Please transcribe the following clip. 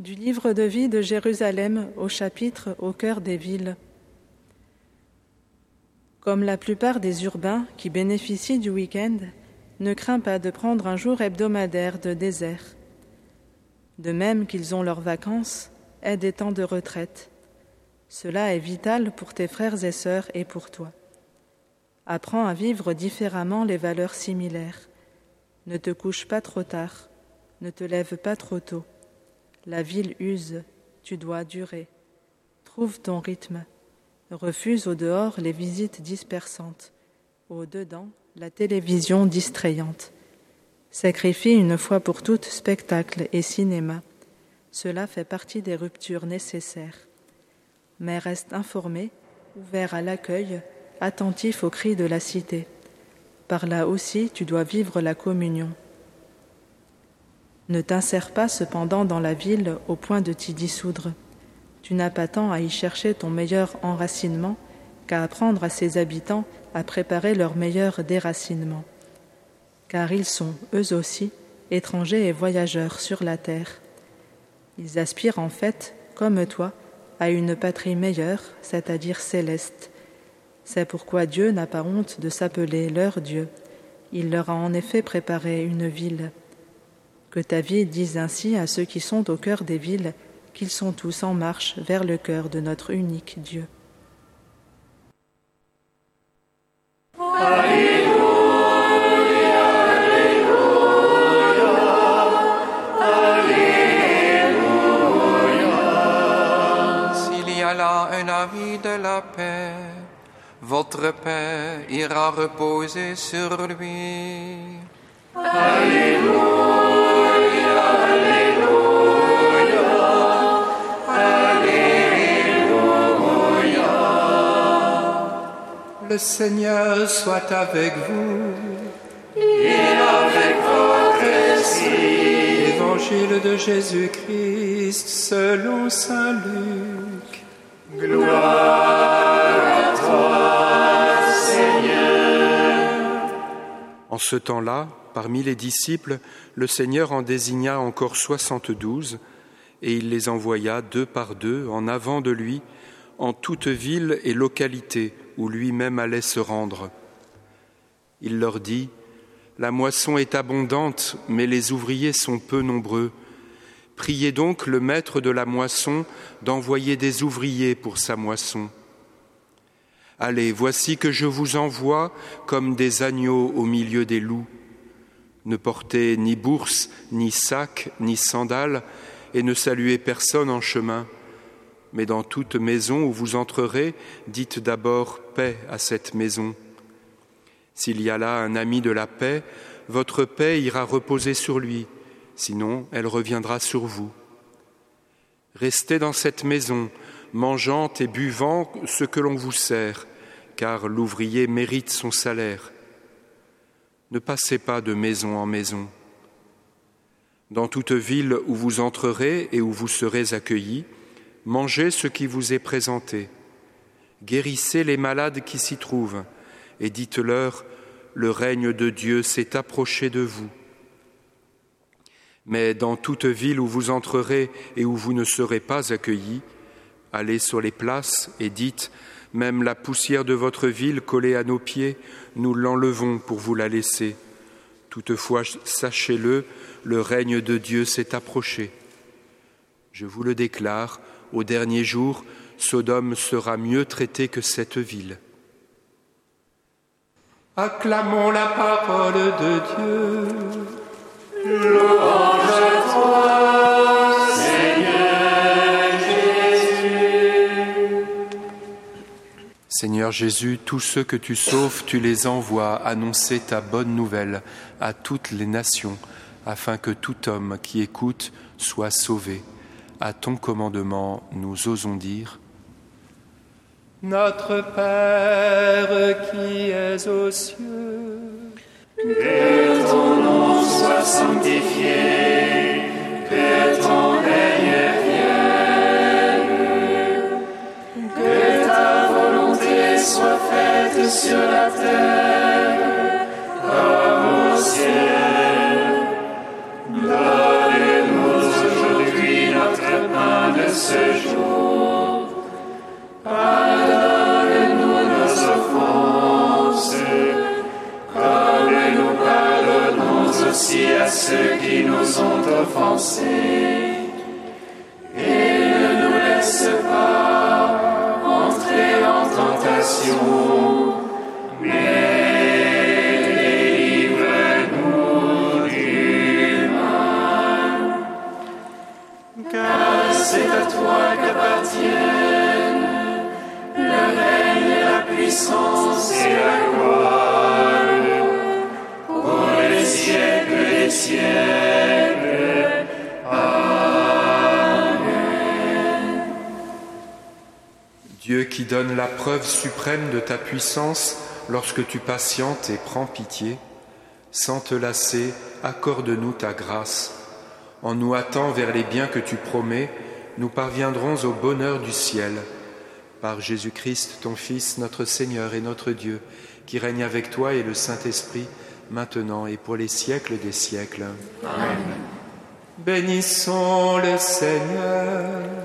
livre de vie de Jérusalem au chapitre au cœur des villes. Comme la plupart des urbains qui bénéficient du week-end, ne crains pas de prendre un jour hebdomadaire de désert. De même qu'ils ont leurs vacances, aie des temps de retraite. Cela est vital pour tes frères et sœurs et pour toi. Apprends à vivre différemment les valeurs similaires. Ne te couche pas trop tard, ne te lève pas trop tôt. La ville use, tu dois durer. Trouve ton rythme. Refuse au dehors les visites dispersantes. Au dedans, la télévision distrayante. Sacrifie une fois pour toutes spectacle et cinéma. Cela fait partie des ruptures nécessaires. Mais reste informé, ouvert à l'accueil, attentif aux cris de la cité. Par là aussi, tu dois vivre la communion. Ne t'insère pas cependant dans la ville au point de t'y dissoudre. Tu n'as pas tant à y chercher ton meilleur enracinement qu'à apprendre à ses habitants à préparer leur meilleur déracinement. Car ils sont, eux aussi, étrangers et voyageurs sur la terre. Ils aspirent en fait, comme toi, à une patrie meilleure, c'est-à-dire céleste. C'est pourquoi Dieu n'a pas honte de s'appeler leur Dieu. Il leur a en effet préparé une ville. Que ta vie dise ainsi à ceux qui sont au cœur des villes qu'ils sont tous en marche vers le cœur de notre unique Dieu. un ami de la paix, votre paix ira reposer sur lui. Alléluia, Alléluia, Le Seigneur soit avec vous. Et avec votre esprit. Évangile de Jésus-Christ selon Saint Luc. Gloire à toi, Seigneur. En ce temps-là, parmi les disciples, le Seigneur en désigna encore soixante-douze, et il les envoya deux par deux en avant de lui, en toute ville et localité où lui-même allait se rendre. Il leur dit, La moisson est abondante, mais les ouvriers sont peu nombreux. Priez donc le maître de la moisson d'envoyer des ouvriers pour sa moisson. Allez, voici que je vous envoie comme des agneaux au milieu des loups. Ne portez ni bourse, ni sac, ni sandales, et ne saluez personne en chemin. Mais dans toute maison où vous entrerez, dites d'abord paix à cette maison. S'il y a là un ami de la paix, votre paix ira reposer sur lui sinon elle reviendra sur vous. Restez dans cette maison, mangeant et buvant ce que l'on vous sert, car l'ouvrier mérite son salaire. Ne passez pas de maison en maison. Dans toute ville où vous entrerez et où vous serez accueillis, mangez ce qui vous est présenté. Guérissez les malades qui s'y trouvent, et dites-leur, le règne de Dieu s'est approché de vous. Mais dans toute ville où vous entrerez et où vous ne serez pas accueillis, allez sur les places et dites, même la poussière de votre ville collée à nos pieds, nous l'enlevons pour vous la laisser. Toutefois, sachez-le, le règne de Dieu s'est approché. Je vous le déclare, au dernier jour, Sodome sera mieux traité que cette ville. Acclamons la parole de Dieu. Louange à toi, Seigneur Jésus. Seigneur Jésus, tous ceux que tu sauves, tu les envoies annoncer ta bonne nouvelle à toutes les nations, afin que tout homme qui écoute soit sauvé. À ton commandement, nous osons dire Notre Père qui es aux cieux, que ton nom soit sanctifié, que ton règne vienne, que ta volonté soit faite sur la terre Et ne nous laisse pas entrer en tentation, Dieu qui donne la preuve suprême de ta puissance lorsque tu patientes et prends pitié, sans te lasser, accorde-nous ta grâce. En nous hâtant vers les biens que tu promets, nous parviendrons au bonheur du ciel. Par Jésus-Christ, ton Fils, notre Seigneur et notre Dieu, qui règne avec toi et le Saint-Esprit, maintenant et pour les siècles des siècles. Amen. Bénissons le Seigneur.